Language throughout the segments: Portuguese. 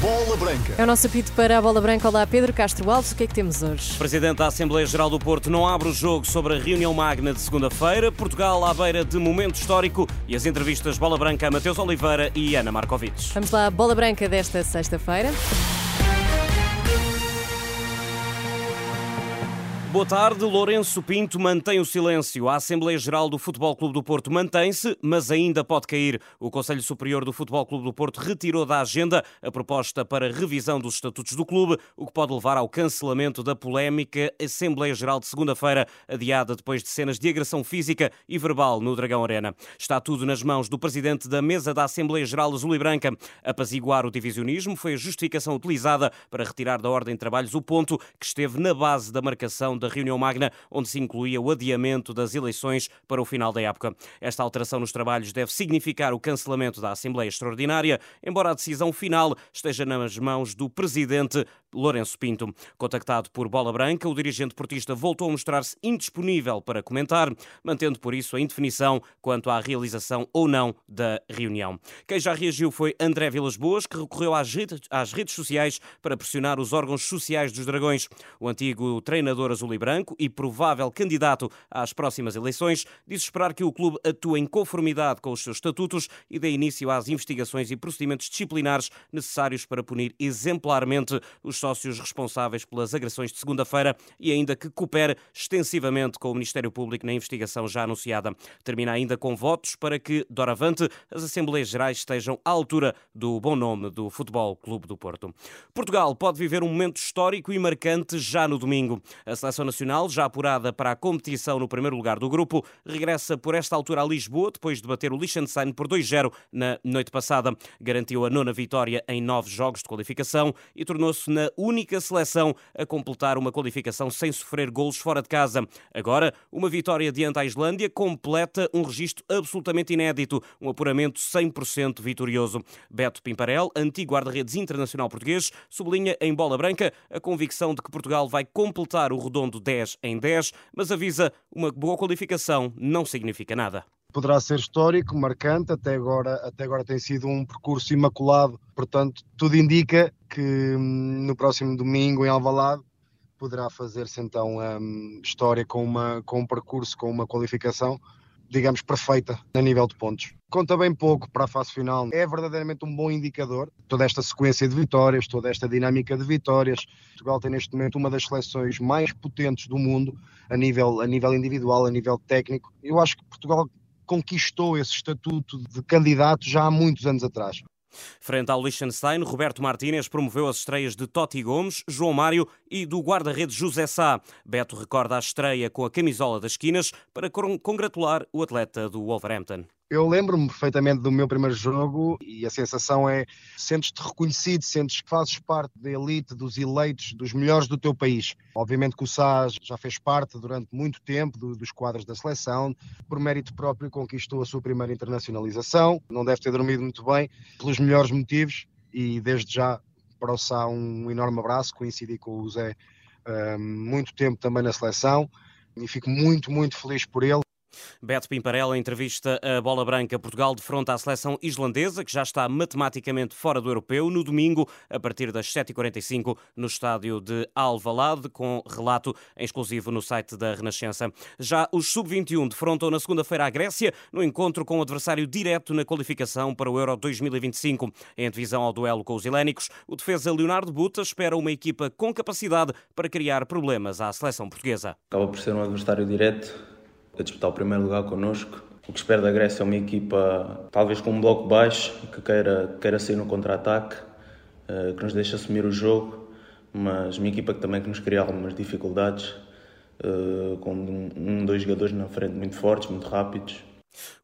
Bola Branca. É o nosso apito para a Bola Branca. Olá, Pedro Castro Alves. O que é que temos hoje? O Presidente da Assembleia Geral do Porto não abre o jogo sobre a reunião magna de segunda-feira. Portugal à beira de momento histórico e as entrevistas Bola Branca a Mateus Oliveira e Ana Markovic. Vamos lá, Bola Branca desta sexta-feira. Boa tarde. Lourenço Pinto mantém o silêncio. A Assembleia Geral do Futebol Clube do Porto mantém-se, mas ainda pode cair. O Conselho Superior do Futebol Clube do Porto retirou da agenda a proposta para revisão dos estatutos do clube, o que pode levar ao cancelamento da polémica Assembleia Geral de segunda-feira, adiada depois de cenas de agressão física e verbal no Dragão Arena. Está tudo nas mãos do presidente da mesa da Assembleia Geral Azul e Branca. Apaziguar o divisionismo foi a justificação utilizada para retirar da ordem de trabalhos o ponto que esteve na base da marcação da reunião magna, onde se incluía o adiamento das eleições para o final da época. Esta alteração nos trabalhos deve significar o cancelamento da Assembleia Extraordinária, embora a decisão final esteja nas mãos do presidente Lourenço Pinto. Contactado por Bola Branca, o dirigente portista voltou a mostrar-se indisponível para comentar, mantendo por isso a indefinição quanto à realização ou não da reunião. Quem já reagiu foi André Vilas Boas, que recorreu às redes, sociais para pressionar os órgãos sociais dos Dragões. O antigo treinador azul e branco e provável candidato às próximas eleições diz esperar que o clube atue em conformidade com os seus estatutos e dê início às investigações e procedimentos disciplinares necessários para punir exemplarmente os sócios responsáveis pelas agressões de segunda-feira e ainda que coopere extensivamente com o Ministério Público na investigação já anunciada. Termina ainda com votos para que, doravante, as Assembleias Gerais estejam à altura do bom nome do Futebol Clube do Porto. Portugal pode viver um momento histórico e marcante já no domingo. A seleção nacional, já apurada para a competição no primeiro lugar do grupo, regressa por esta altura a Lisboa, depois de bater o Liechtenstein por 2-0 na noite passada. Garantiu a nona vitória em nove jogos de qualificação e tornou-se na única seleção a completar uma qualificação sem sofrer golos fora de casa. Agora, uma vitória diante à Islândia completa um registro absolutamente inédito, um apuramento 100% vitorioso. Beto Pimparel, antigo guarda-redes internacional português, sublinha em bola branca a convicção de que Portugal vai completar o redondo 10 em 10, mas avisa uma boa qualificação não significa nada poderá ser histórico, marcante, até agora, até agora tem sido um percurso imaculado, portanto, tudo indica que hum, no próximo domingo em Alvalade poderá fazer-se então um, história com, uma, com um percurso, com uma qualificação, digamos, perfeita a nível de pontos. Conta bem pouco para a fase final, é verdadeiramente um bom indicador. Toda esta sequência de vitórias, toda esta dinâmica de vitórias. Portugal tem neste momento uma das seleções mais potentes do mundo a nível, a nível individual, a nível técnico. Eu acho que Portugal conquistou esse estatuto de candidato já há muitos anos atrás. Frente ao Liechtenstein, Roberto Martínez promoveu as estreias de Totti Gomes, João Mário e do guarda-redes José Sá. Beto recorda a estreia com a camisola das esquinas para congratular o atleta do Wolverhampton. Eu lembro-me perfeitamente do meu primeiro jogo e a sensação é sentes-te reconhecido, sentes que fazes parte da elite, dos eleitos, dos melhores do teu país. Obviamente que o SAS já fez parte durante muito tempo do, dos quadros da seleção, por mérito próprio conquistou a sua primeira internacionalização, não deve ter dormido muito bem, pelos melhores motivos e desde já para o Sá um enorme abraço, coincidi com o Zé um, muito tempo também na seleção e fico muito, muito feliz por ele. Beto Pimparella entrevista a Bola Branca Portugal de fronte à seleção islandesa, que já está matematicamente fora do europeu, no domingo, a partir das 7h45, no estádio de Alvalade, com relato exclusivo no site da Renascença. Já os Sub-21 defrontam na segunda-feira a Grécia, no encontro com o adversário direto na qualificação para o Euro 2025. Em divisão ao duelo com os helénicos, o defesa Leonardo Buta espera uma equipa com capacidade para criar problemas à seleção portuguesa. Acaba por ser um adversário direto a disputar o primeiro lugar connosco. O que espero da Grécia é uma equipa, talvez com um bloco baixo, que queira, queira sair no contra-ataque, eh, que nos deixe assumir o jogo, mas uma equipa que também que nos cria algumas dificuldades, eh, com um, dois jogadores na frente muito fortes, muito rápidos.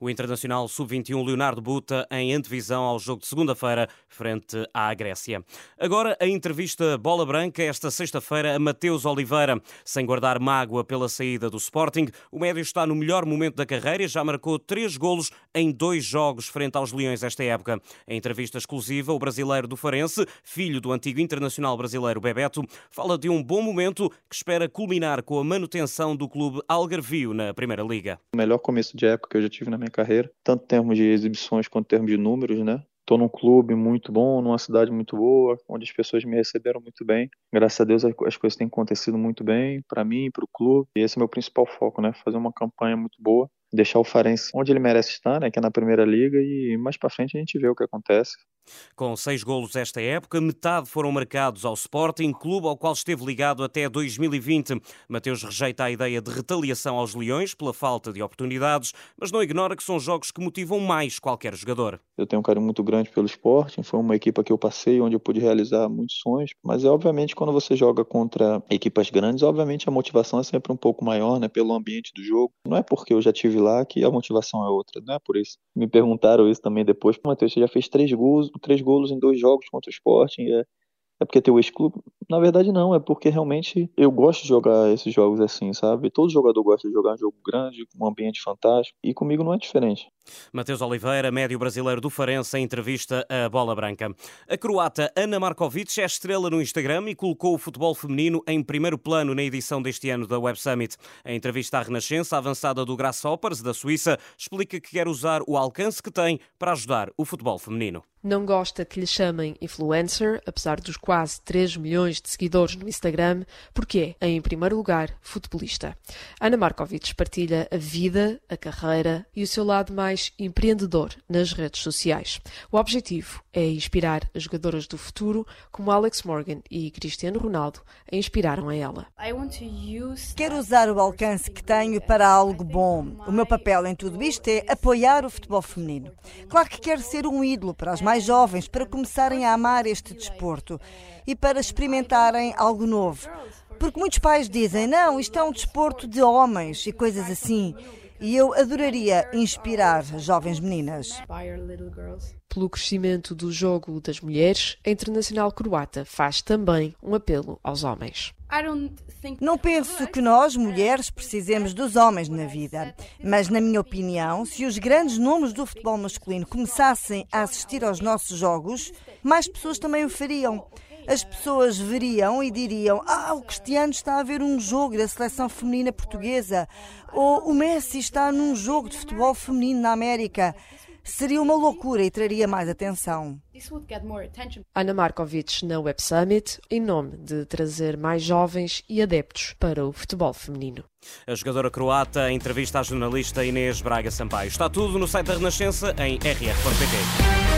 O internacional sub-21 Leonardo Buta em antevisão ao jogo de segunda-feira frente à Grécia. Agora a entrevista Bola Branca esta sexta-feira a Mateus Oliveira. Sem guardar mágoa pela saída do Sporting, o médio está no melhor momento da carreira e já marcou três golos em dois jogos frente aos Leões esta época. Em entrevista exclusiva, o brasileiro do Farense, filho do antigo internacional brasileiro Bebeto, fala de um bom momento que espera culminar com a manutenção do clube Algarvio na Primeira Liga. O melhor começo de época que eu já tive na minha carreira, tanto em termos de exibições quanto em termos de números, né? Estou num clube muito bom, numa cidade muito boa, onde as pessoas me receberam muito bem. Graças a Deus as coisas têm acontecido muito bem para mim, para o clube. E esse é meu principal foco, né? Fazer uma campanha muito boa, deixar o Farense onde ele merece estar, né? Que é na Primeira Liga e mais para frente a gente vê o que acontece. Com seis golos esta época, metade foram marcados ao Sporting, clube ao qual esteve ligado até 2020. Mateus rejeita a ideia de retaliação aos Leões pela falta de oportunidades, mas não ignora que são jogos que motivam mais qualquer jogador. Eu tenho um carinho muito grande pelo Sporting, foi uma equipa que eu passei, onde eu pude realizar muitos sonhos, mas é obviamente quando você joga contra equipas grandes, obviamente a motivação é sempre um pouco maior, né, pelo ambiente do jogo. Não é porque eu já tive lá que a motivação é outra, não é por isso. Me perguntaram isso também depois, Matheus, você já fez três gols, três golos em dois jogos contra o Sporting, é, é porque teu ex-clube? Na verdade, não. É porque realmente eu gosto de jogar esses jogos assim, sabe? Todo jogador gosta de jogar um jogo grande, com um ambiente fantástico. E comigo não é diferente. Matheus Oliveira, médio brasileiro do Farense, em entrevista à Bola Branca. A croata Ana Markovic é estrela no Instagram e colocou o futebol feminino em primeiro plano na edição deste ano da Web Summit. Em entrevista à Renascença, a avançada do Grasshoppers, da Suíça, explica que quer usar o alcance que tem para ajudar o futebol feminino. Não gosta que lhe chamem influencer, apesar dos quase 3 milhões de seguidores no Instagram, porque é, em primeiro lugar, futebolista. Ana Markovic partilha a vida, a carreira e o seu lado mais empreendedor nas redes sociais. O objetivo é inspirar as jogadoras do futuro, como Alex Morgan e Cristiano Ronaldo a inspiraram a ela. Quero usar o alcance que tenho para algo bom. O meu papel em tudo isto é apoiar o futebol feminino. Claro que quero ser um ídolo para as mais jovens, para começarem a amar este desporto e para experimentarem algo novo. Porque muitos pais dizem: não, isto é um desporto de homens e coisas assim. E eu adoraria inspirar jovens meninas. Pelo crescimento do jogo das mulheres, a Internacional Croata faz também um apelo aos homens. Não penso que nós, mulheres, precisemos dos homens na vida. Mas, na minha opinião, se os grandes nomes do futebol masculino começassem a assistir aos nossos jogos, mais pessoas também o fariam as pessoas veriam e diriam: Ah, o Cristiano está a ver um jogo da seleção feminina portuguesa, ou o Messi está num jogo de futebol feminino na América. Seria uma loucura e traria mais atenção. Ana Markovic na Web Summit, em nome de trazer mais jovens e adeptos para o futebol feminino. A jogadora croata, entrevista à jornalista Inês Braga Sampaio. Está tudo no site da Renascença em rr.pt.